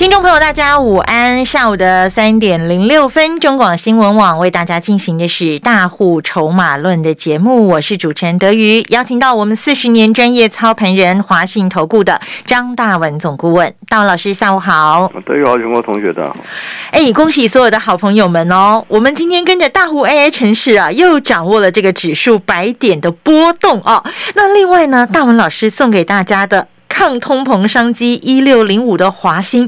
听众朋友，大家午安！下午的三点零六分，中广新闻网为大家进行的是大户筹码论的节目，我是主持人德瑜，邀请到我们四十年专业操盘人华信投顾的张大文总顾问，大文老师，下午好。德瑜好，全国同学的。哎，恭喜所有的好朋友们哦！我们今天跟着大户 AI 城市啊，又掌握了这个指数百点的波动哦。那另外呢，大文老师送给大家的。抗通膨商机一六零五的华兴，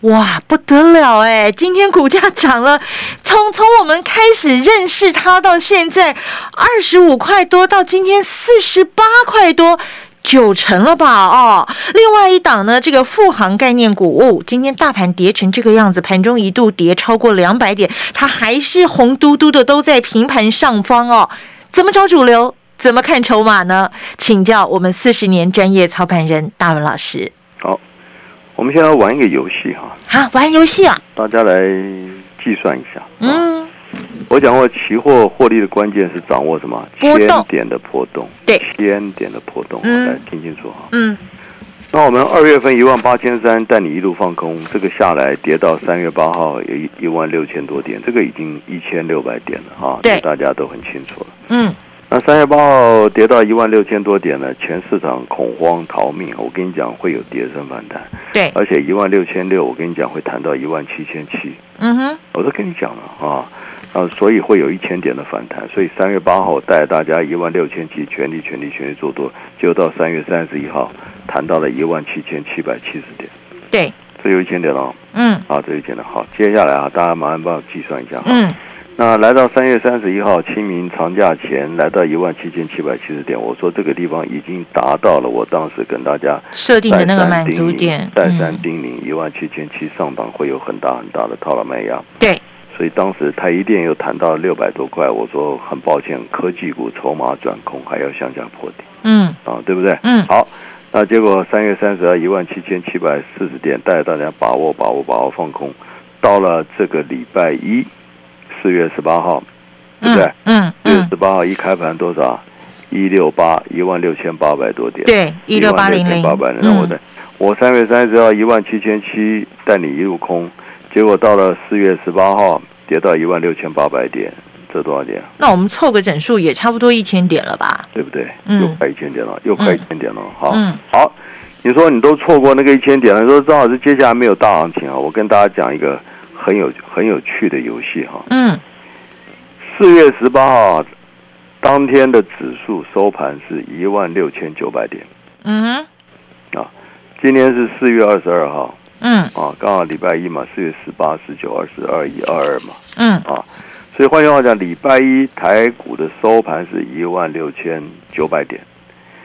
哇，不得了哎！今天股价涨了，从从我们开始认识它到现在二十五块多，到今天四十八块多，九成了吧？哦，另外一档呢，这个富航概念股，今天大盘跌成这个样子，盘中一度跌超过两百点，它还是红嘟嘟的，都在平盘上方哦。怎么找主流？怎么看筹码呢？请教我们四十年专业操盘人大文老师。好，我们现在玩一个游戏哈。啊，玩游戏啊！大家来计算一下。嗯。我讲过，期货获利的关键是掌握什么？千点的波动。对。千点的波动，嗯来听清楚哈。嗯。那我们二月份一万八千三，带你一路放空，这个下来跌到三月八号有一一万六千多点，这个已经一千六百点了哈。对。大家都很清楚了。嗯。那三月八号跌到一万六千多点呢，全市场恐慌逃命。我跟你讲，会有跌升反弹。对，而且一万六千六，我跟你讲会谈到一万七千七。嗯哼，我都跟你讲了啊，啊，所以会有一千点的反弹。所以三月八号带大家一万六千七，全力全力全力做多，就到三月三十一号谈到了一万七千七百七十点。对，这有一千点了。嗯，啊，这一千点好。接下来啊，大家麻烦帮我计算一下。嗯。那来到三月三十一号清明长假前，来到一万七千七百七十点，我说这个地方已经达到了我当时跟大家设定的那个满足点，再三叮咛一万七千七上档会有很大很大的套牢卖压。对，所以当时台一电又谈到六百多块，我说很抱歉，科技股筹码转空，还要向下破底。嗯，啊，对不对？嗯，好，那结果三月三十二一万七千七百四十点，带大家把握把握把握放空，到了这个礼拜一。四月十八号，对不对？嗯，四月十八号一开盘多少？一六八一万六千八百多点。对，一六八零零。八百那我的，我三月三十号一万七千七带你一路空，结果到了四月十八号跌到一万六千八百点，这多少点？那我们凑个整数也差不多一千点了吧？对不对？又快一千点了，又快一千点了。好，好，你说你都错过那个一千点了，说正好是接下来没有大行情啊？我跟大家讲一个。很有很有趣的游戏哈。嗯。四月十八号当天的指数收盘是一万六千九百点。嗯哼。啊，今天是四月二十二号。嗯。啊，刚好礼拜一嘛，四月十八、十九、二十二、一二二嘛。嗯。啊，所以换句话讲，礼拜一台股的收盘是一万六千九百点。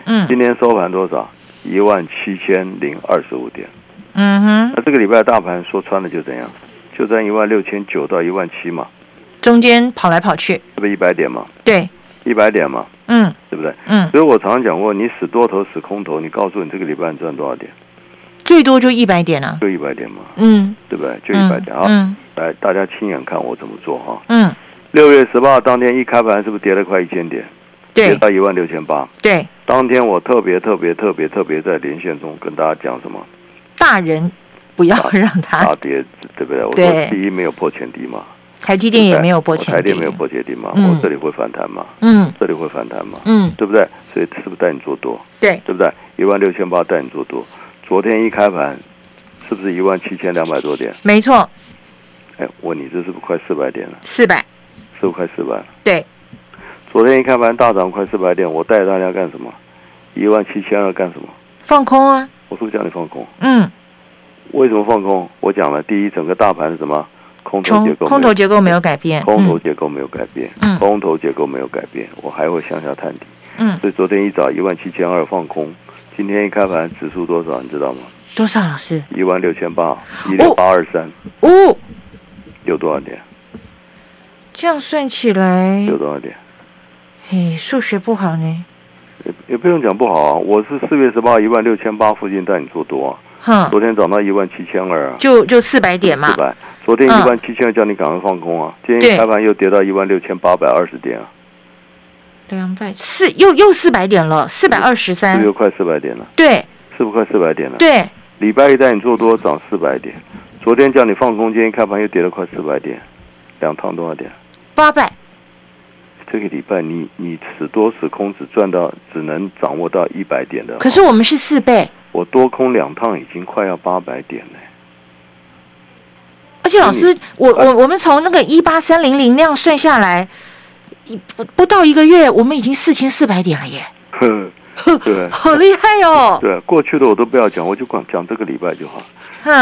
嗯。今天收盘多少？一万七千零二十五点。嗯哼。那这个礼拜大盘说穿了就怎样？就在一万六千九到一万七嘛，中间跑来跑去，这不一百点嘛？对，一百点嘛，嗯，对不对？嗯，所以我常常讲过，你死多头死空头，你告诉你这个礼拜你赚多少点？最多就一百点啊，就一百点嘛，嗯，对不对？就一百点啊，嗯来，大家亲眼看我怎么做哈。嗯，六月十八号当天一开盘是不是跌了快一千点？对，跌到一万六千八。对，当天我特别特别特别特别在连线中跟大家讲什么？大人。不要让它大跌，对不对？我说第一没有破前低嘛，台积电也没有破前低，台电没有破前低嘛，我这里会反弹嘛，嗯，这里会反弹嘛，嗯，对不对？所以是不是带你做多？对，对不对？一万六千八带你做多，昨天一开盘是不是一万七千两百多点？没错。哎，问你这是不是快四百点了？四百，是不是快四百？对。昨天一开盘大涨快四百点，我带大家干什么？一万七千二干什么？放空啊！我是不是叫你放空？嗯。为什么放空？我讲了，第一，整个大盘是什么？空头结构，空头结构没有改变，空头结构没有改变，嗯，空头结构没有改变，我还会向下探底，嗯，所以昨天一早一万七千二放空，今天一开盘指数多少？你知道吗？多少？老师？一万六千八，一六八二三，哦，有多少点？这样算起来有多少点？嘿，数学不好呢。也也不用讲不好啊，我是四月十八一万六千八附近带你做多啊。哼，昨天涨到一万七千二啊，就就四百点嘛。四百，昨天一万七千二叫你赶快放空啊，今天开盘又跌到一万六千八百二十点啊。两百四又又四百点了，四百二十三，又快四百点了。对，是不是快四百点了？对，礼拜一带你做多涨四百点，昨天叫你放空，今天开盘又跌了快四百点，两趟多少点？八百。这个礼拜你你死多死空只赚到只能掌握到一百点的。可是我们是四倍。我多空两趟已经快要八百点了。而且老师，我我我们从那个一八三零零那样算下来。不不到一个月，我们已经四千四百点了耶！对，好厉害哦！对，过去的我都不要讲，我就讲讲这个礼拜就好。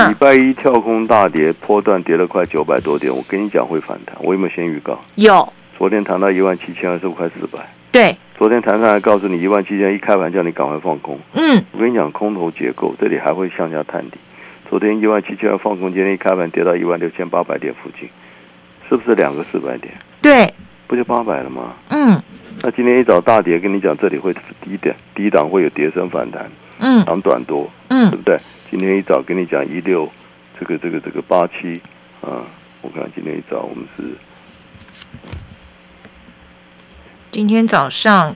礼拜一跳空大跌，波段跌了快九百多点，我跟你讲会反弹，我有没有先预告？有。昨天谈到一万七千二十五块四百。对。昨天谈上来告诉你一万七千，一开盘叫你赶快放空。嗯。我跟你讲，空头结构这里还会向下探底。昨天一万七千二放空，今天一开盘跌到一万六千八百点附近，是不是两个四百点？对。不就八百了吗？嗯，那今天一早大跌，跟你讲这里会低点，低档会有跌升反弹，嗯，涨短多，嗯，对不对？今天一早跟你讲一六，这个这个这个八七，啊，我看今天一早我们是，今天早上。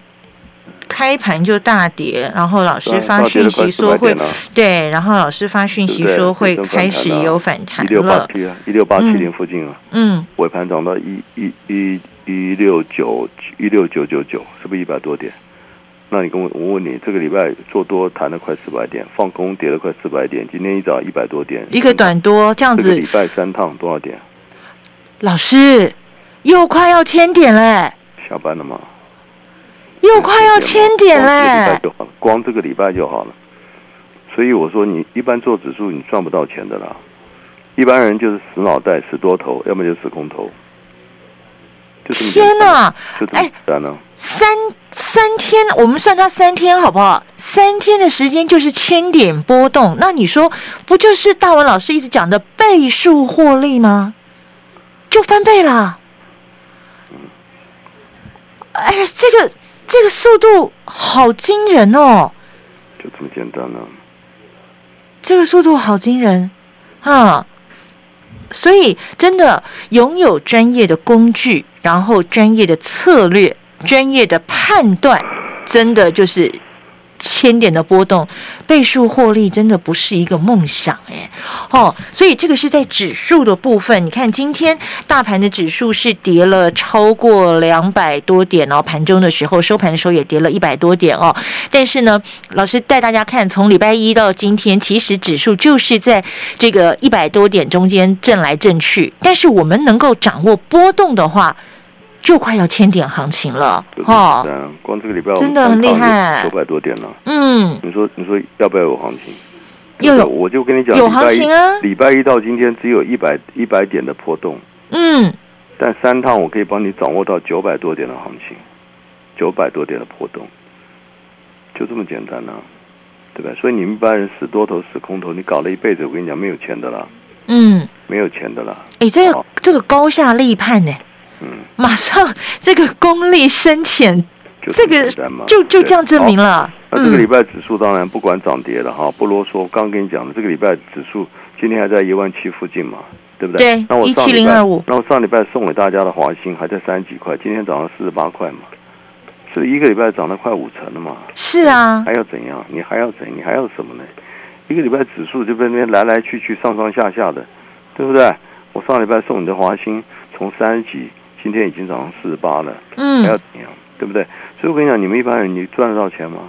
开盘就大跌，然后老师发讯息说会对，然后老师发讯息说会开始有反弹了。一六八七啊，一六八七零附近啊。嗯。尾盘涨到一一一一六九一六九九九，是不是一百多点？那你跟我我问你，这个礼拜做多谈了快四百点，放空跌了快四百点，今天一早一百多点，一个短多这样子。礼拜三趟多少点？老师又快要千点嘞。下班了吗？又快要千点嘞！光这个礼拜就好了，所以我说你一般做指数你赚不到钱的啦，一般人就是死脑袋、死多头，要么就死空头。天哪！哎，三三天，我们算它三天好不好？三天的时间就是千点波动，那你说不就是大文老师一直讲的倍数获利吗？就翻倍了。哎呀，这个。这个速度好惊人哦！就这么简单呢？这个速度好惊人啊！所以真的拥有专业的工具，然后专业的策略、专业的判断，真的就是。千点的波动，倍数获利真的不是一个梦想哎，哦，所以这个是在指数的部分。你看今天大盘的指数是跌了超过两百多点哦，盘中的时候收盘的时候也跌了一百多点哦。但是呢，老师带大家看，从礼拜一到今天，其实指数就是在这个一百多点中间震来震去。但是我们能够掌握波动的话。就快要千点行情了，哦！光这个礼拜真的很厉害，九百多点了。嗯，你说你说要不要有行情？又有，我就跟你讲，有行情啊！礼拜一到今天只有一百一百点的波动，嗯，但三趟我可以帮你掌握到九百多点的行情，九百多点的波动，就这么简单呢，对吧？所以你们一般人死多头死空头，你搞了一辈子，我跟你讲没有钱的啦，嗯，没有钱的啦。哎，这个这个高下立判呢？嗯，马上这个功力深浅，这个就就这样证明了。那这个礼拜指数当然不管涨跌了哈，不啰嗦。刚跟你讲的，这个礼拜指数今天还在一万七附近嘛，对不对？对。那我一七零二五。那我上礼拜送给大家的华兴还在三十几块，今天涨到四十八块嘛，是一个礼拜涨了快五成了嘛？是啊。还要怎样？你还要怎？你还要什么呢？一个礼拜指数就被那边来来去去、上上下下的，对不对？我上礼拜送你的华兴从三十几。今天已经涨到四十八了，嗯，还要怎样，对不对？所以我跟你讲，你们一般人你赚得到钱吗？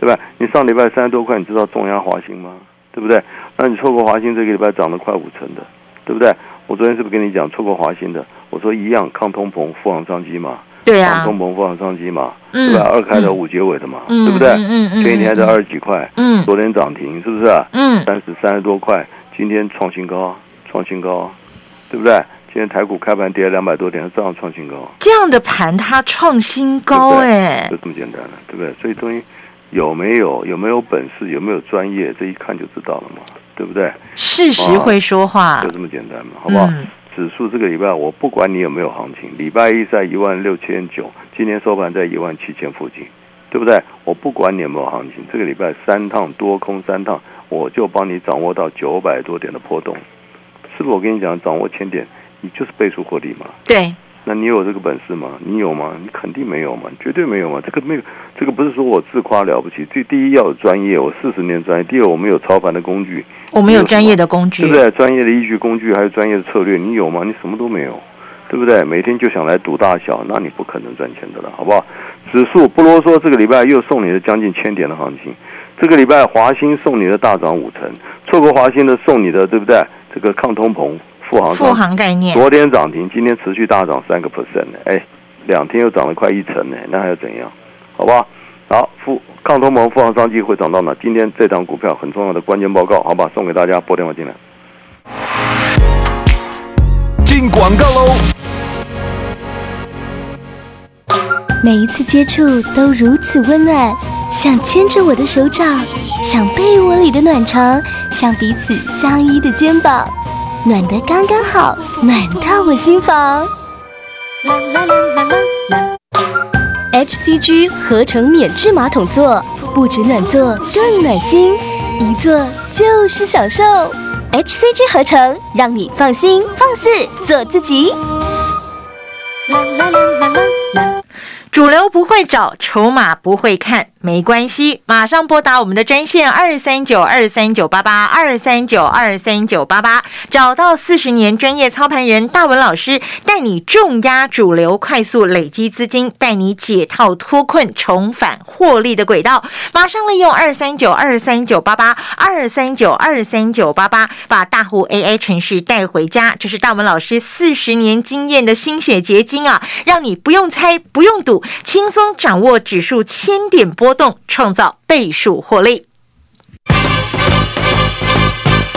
对吧？你上礼拜三十多块，你知道重压华兴吗？对不对？那你错过华兴这个礼拜涨了快五成的，对不对？我昨天是不是跟你讲错过华兴的？我说一样抗通膨、富航商机嘛，对呀，抗通膨、富航商机嘛，对吧？二开头五结尾的嘛，对不对？嗯嗯前一天还在二十几块，嗯，昨天涨停是不是？嗯，三十三十多块，今天创新高，创新高，对不对？今天台股开盘跌了两百多点，照样创新高。这样的盘它创新高，哎，就这么简单了，对不对？所以东西有没有有没有本事，有没有专业，这一看就知道了嘛，对不对？事实会说话，就这么简单嘛，好不好？指数这个礼拜我不管你有没有行情，礼拜一在一万六千九，今天收盘在一万七千附近，对不对？我不管你有没有行情，这个礼拜三趟多空三趟，我就帮你掌握到九百多点的波动，是不是？我跟你讲，掌握千点，你就是倍数获利嘛。对。那你有这个本事吗？你有吗？你肯定没有嘛，绝对没有嘛。这个没有，这个不是说我自夸了不起。第第一要有专业，我四十年专业。第二，我们有操盘的工具，我们有专业的工具，对不对？专业的依据工具，还有专业的策略，你有吗？你什么都没有，对不对？每天就想来赌大小，那你不可能赚钱的了，好不好？指数不啰嗦，这个礼拜又送你的将近千点的行情。这个礼拜华兴送你的大涨五成，错过华兴的送你的，对不对？这个抗通膨。富航富航概念，昨天涨停，今天持续大涨三个 percent 呢，哎，两天又涨了快一成呢，那还要怎样？好吧，好，富抗通膨、富航商机会涨到哪？今天这档股票很重要的关键报告，好吧，送给大家，拨电话进来。进广告喽！每一次接触都如此温暖，像牵着我的手掌，像被窝里的暖床，像彼此相依的肩膀。暖得刚刚好，暖到我心房。啦啦啦啦啦啦！HCG 合成免治马桶座，不止暖座，更暖心，一坐就是享受。HCG 合成，让你放心放肆做自己。啦啦啦啦啦啦！主流不会找，筹码不会看。没关系，马上拨打我们的专线二三九二三九八八二三九二三九八八，找到四十年专业操盘人大文老师，带你重压主流，快速累积资金，带你解套脱困，重返获利的轨道。马上利用二三九二三九八八二三九二三九八八，把大户 AI 程序带回家。这是大文老师四十年经验的心血结晶啊，让你不用猜，不用赌，轻松掌握指数千点波。动创造倍数获利。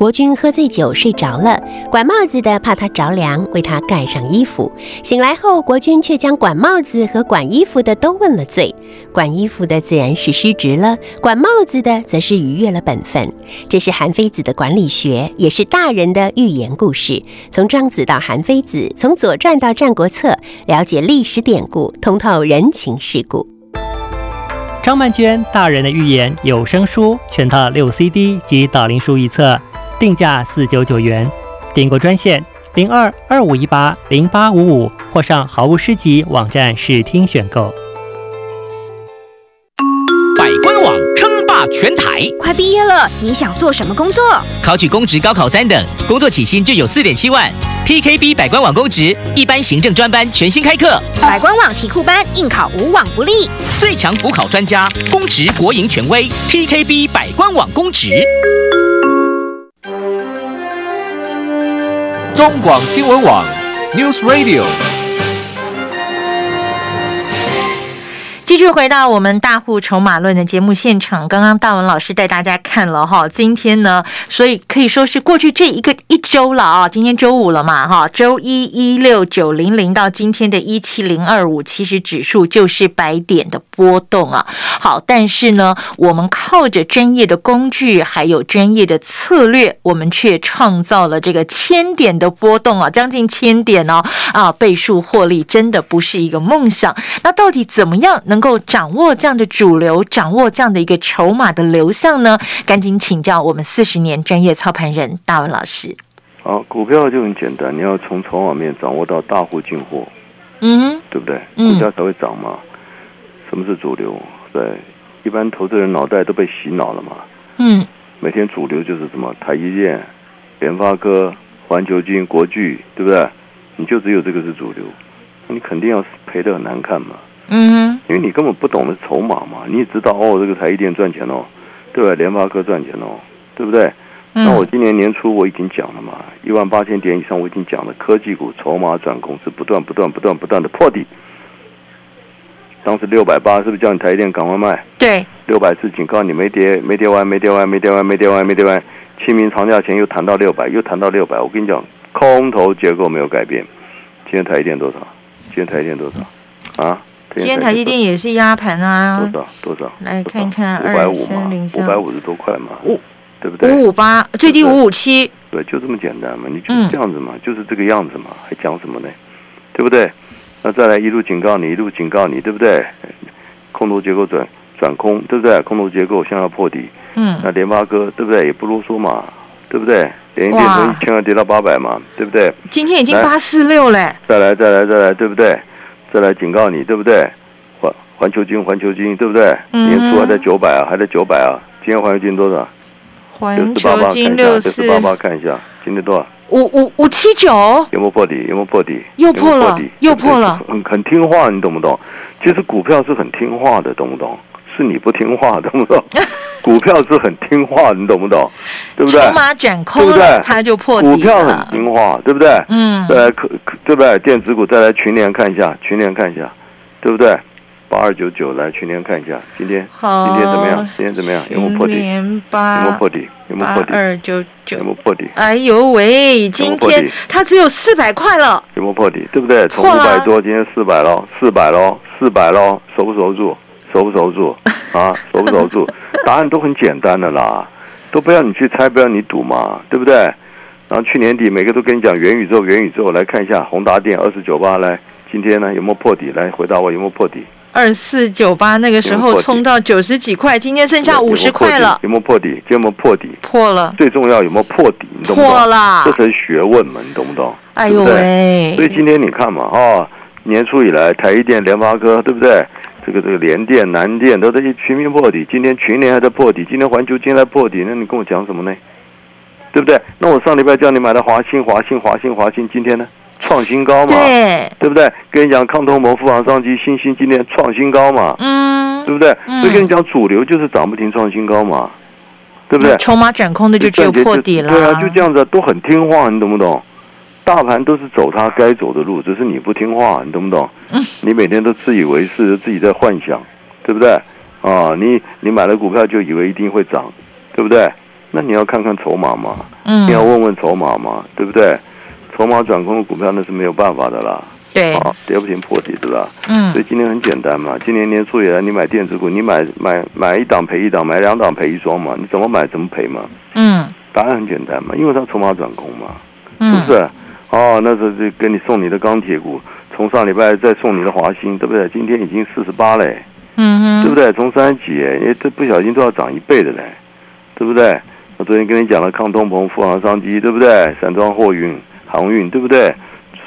国军喝醉酒睡着了，管帽子的怕他着凉，为他盖上衣服。醒来后，国军却将管帽子和管衣服的都问了罪。管衣服的自然是失职了，管帽子的则是逾越了本分。这是韩非子的管理学，也是大人的寓言故事。从庄子到韩非子，从左传到战国策，了解历史典故，通透人情世故。张曼娟《大人的寓言》有声书全套六 CD 及导灵书一册。定价四九九元，订购专线零二二五一八零八五五，或上好物诗集网站试听选购。百官网称霸全台，快毕业了，你想做什么工作？考取公职高考三等，工作起薪就有四点七万。TKB 百官网公职一般行政专班全新开课，百官网题库班应考无往不利，最强补考专家，公职国营权威，TKB 百官网公职。中广新闻网，News Radio。继续回到我们大户筹码论的节目现场，刚刚大文老师带大家看了哈，今天呢，所以可以说是过去这一个一周了啊，今天周五了嘛哈，周一一六九零零到今天的一七零二五，其实指数就是百点的波动啊。好，但是呢，我们靠着专业的工具还有专业的策略，我们却创造了这个千点的波动啊，将近千点哦啊，倍数获利真的不是一个梦想。那到底怎么样能？能够掌握这样的主流，掌握这样的一个筹码的流向呢？赶紧请教我们四十年专业操盘人大文老师。好，股票就很简单，你要从筹码面掌握到大户进货，嗯，对不对？股价才会涨嘛。什么是主流？对，一般投资人脑袋都被洗脑了嘛。嗯，每天主流就是什么台积电、联发科、环球金、国巨，对不对？你就只有这个是主流，你肯定要赔的很难看嘛。嗯，因为你根本不懂得筹码嘛，你也知道哦，这个台积电赚钱哦，对吧？联发科赚钱哦，对不对？那我今年年初我已经讲了嘛，一万八千点以上我已经讲了，科技股筹码转攻是不断不断不断不断的破底，当时六百八，是不是叫你台电赶快卖？对，六百是警告你没跌，没跌完，没跌完，没跌完，没跌完，没跌完。清明长假前又谈到六百，又谈到六百。我跟你讲，空头结构没有改变。今天台电多少？今天台电多少？啊？今天台积电也是压盘啊。多少？多少？来看看，二百五嘛，五百五十多块嘛，五，对不对？五五八，最低五五七。对，就这么简单嘛，你就是这样子嘛，就是这个样子嘛，还讲什么呢？对不对？那再来一路警告你，一路警告你，对不对？空头结构转转空，对不对？空头结构向要破底。嗯。那联发哥对不对？也不啰嗦嘛，对不对？连电从一千万跌到八百嘛，对不对？今天已经八四六嘞。再来，再来，再来，对不对？再来警告你，对不对？环环球金，环球金，对不对？年初还在九百啊，还在九百啊。今天环球金多少？环球金六四八八，看一下，今天多少？五五五七九。有没有破底？有没有破底？又破了，又破了。很很听话，你懂不懂？其实股票是很听话的，懂不懂？是你不听话，懂不懂？股票是很听话，你懂不懂？对不对？筹码转空，对不对？它就破底股票很听话，对不对？嗯。再来可对不对？电子股再来群联看一下，群联看一下，对不对？八二九九来群联看一下，今天今天怎么样？今天怎么样？有没有破底？有没有破底？有没有破底？二九九有没有破底？哎呦喂！今天它只有四百块了。有没有破底？对不对？从五百多，今天四百喽，四百喽，四百喽，守不守住？守不守住？啊，守不守住？答案都很简单的啦，都不要你去猜，不要你赌嘛，对不对？然后去年底每个都跟你讲元宇宙，元宇宙来看一下宏达电二四九八来，今天呢有没有破底？来回答我有没有破底？二四九八那个时候冲到九十几块，今天剩下五十块了。有没有破底？今天有没有破底？破了。最重要有没有破底？你懂不懂？破了。这才是学问嘛，你懂不懂？哎呦喂！所以今天你看嘛，啊，年初以来，台积电、联发科，对不对？这个这个联电、南电都在全面破底。今天群联还在破底，今天环球金在破底，那你跟我讲什么呢？对不对？那我上礼拜叫你买的华兴、华兴、华兴、华兴，今天呢？创新高嘛，对，对不对？跟你讲，抗通膨、富航商机、新兴今天创新高嘛，嗯，对不对？所以跟你讲，主流就是涨不停创新高嘛，对不对？筹码转空的就只有破底了，对啊，就这样子，都很听话，你懂不懂？大盘都是走它该走的路，只是你不听话，你懂不懂？你每天都自以为是，自己在幻想，对不对？啊，你你买了股票就以为一定会涨，对不对？那你要看看筹码嘛，嗯，你要问问筹码嘛，对不对？筹码转空的股票那是没有办法的啦，对，啊，跌不停破底对吧？嗯，所以今天很简单嘛，今年年初以来你买电子股，你买买买一档赔一档，买两档赔一双嘛，你怎么买怎么赔嘛？嗯，答案很简单嘛，因为它筹码转空嘛，是不是？哦，那时候就给你送你的钢铁股，从上礼拜再送你的华兴，对不对？今天已经四十八嘞，嗯对不对？从三十几，哎，这不小心都要涨一倍的嘞，对不对？我昨天跟你讲了抗通膨、富航商机，对不对？散装货运。航运对不对？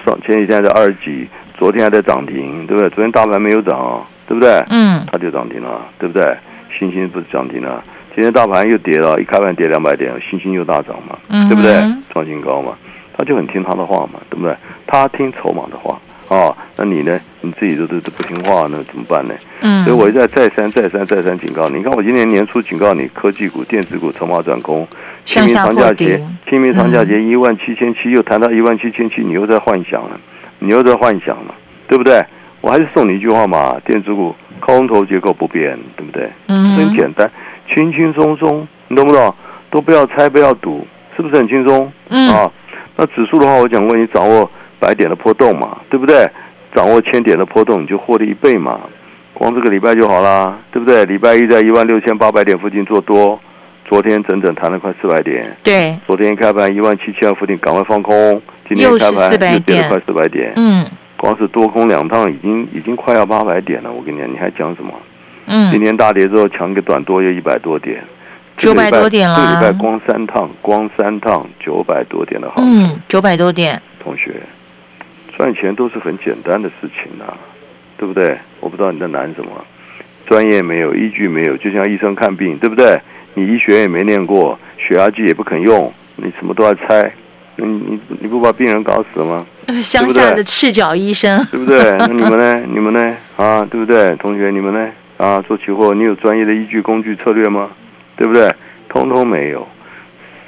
上前几天在二十几，昨天还在涨停，对不对？昨天大盘没有涨，对不对？嗯，它就涨停了，对不对？新兴不是涨停了？今天大盘又跌了，一开盘跌两百点，新兴又大涨嘛，对不对？创新高嘛，他就很听他的话嘛，对不对？他听筹码的话啊，那你呢？你自己都都都不听话，那怎么办呢？嗯，所以我一再再三再三再三警告你，你看我今年年初警告你，科技股、电子股筹码转空。清明长假节，清明长假节一万七千七又谈到一万七千七，你又在幻想了，你又在幻想了，对不对？我还是送你一句话嘛，电子股空头结构不变，对不对？嗯，很简单，轻轻松松，你懂不懂？都不要猜，不要赌，是不是很轻松？嗯啊，那指数的话，我讲过，你掌握百点的波动嘛，对不对？掌握千点的波动，你就获利一倍嘛，光这个礼拜就好啦，对不对？礼拜一在一万六千八百点附近做多。昨天整整弹了快四百点，对。昨天开盘一万七千二附近，赶快放空。今天开盘又跌了快四百点，嗯。光是多空两趟，已经已经快要八百点了。我跟你讲，你还讲什么？嗯。今天大跌之后，抢个短多又一百多点，九百多点了。这礼拜光三趟，光三趟九百多点的好。嗯，九百多点。同学，赚钱都是很简单的事情啊，对不对？我不知道你在难什么，专业没有，依据没有，就像医生看病，对不对？你医学也没念过，血压计也不肯用，你什么都要猜，你你你不把病人搞死了吗？乡下的赤脚医生，对不对？那你们呢？你们呢？啊，对不对？同学，你们呢？啊，做期货，你有专业的依据、工具、策略吗？对不对？通通没有，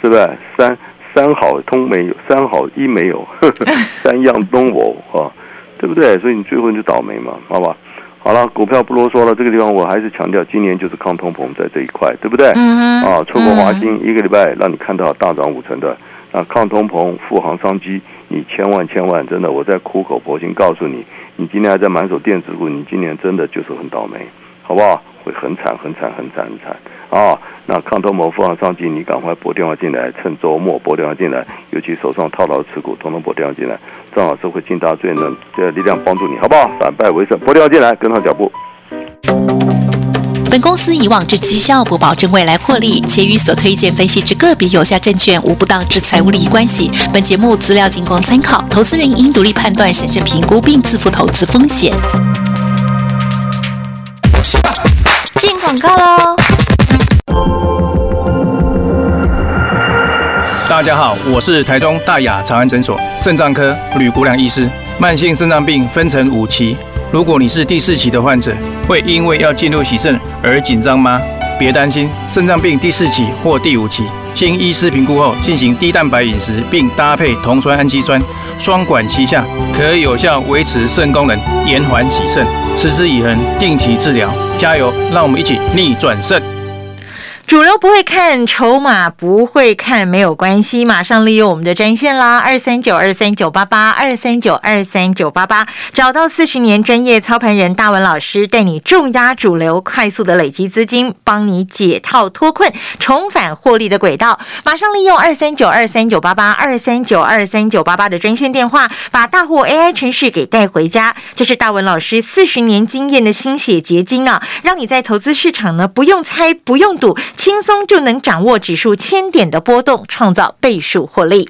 是不是？三三好通没有，三好一没有，三样都我啊，对不对？所以你最后你就倒霉嘛，好吧？好了，股票不啰嗦了，这个地方我还是强调，今年就是抗通膨在这一块，对不对？嗯啊，错过华兴一个礼拜，让你看到大涨五成的啊，抗通膨、富航商机，你千万千万真的，我在苦口婆心告诉你，你今天还在满手电子股，你今年真的就是很倒霉，好不好？会很惨很惨很惨很惨啊！那抗通膨、富航商机，你赶快拨电话进来，趁周末拨电话进来，尤其手上套牢持股，统统拨电话进来，郑老师会尽大最能的力量帮助你，好不好？反败为胜，拨电话进来，跟上脚步。本公司以往之绩效不保证未来获利，且与所推荐分析之个别有价证券无不当之财务利益关系。本节目资料仅供参考，投资人应独立判断、审慎评估并自负投资风险。广告喽！大家好，我是台中大雅长安诊所肾脏科吕国良医师。慢性肾脏病分成五期，如果你是第四期的患者，会因为要进入洗肾而紧张吗？别担心，肾脏病第四期或第五期，经医师评估后进行低蛋白饮食，并搭配酮酸氨基酸，双管齐下，可有效维持肾功能，延缓洗肾。持之以恒，定期治疗，加油！让我们一起逆转胜。主流不会看，筹码不会看，没有关系，马上利用我们的专线啦，二三九二三九八八，二三九二三九八八，找到四十年专业操盘人大文老师，带你重压主流，快速的累积资金，帮你解套脱困，重返获利的轨道。马上利用二三九二三九八八，二三九二三九八八的专线电话，把大户 AI 程序给带回家。这是大文老师四十年经验的心血结晶啊，让你在投资市场呢，不用猜，不用赌。轻松就能掌握指数千点的波动，创造倍数获利。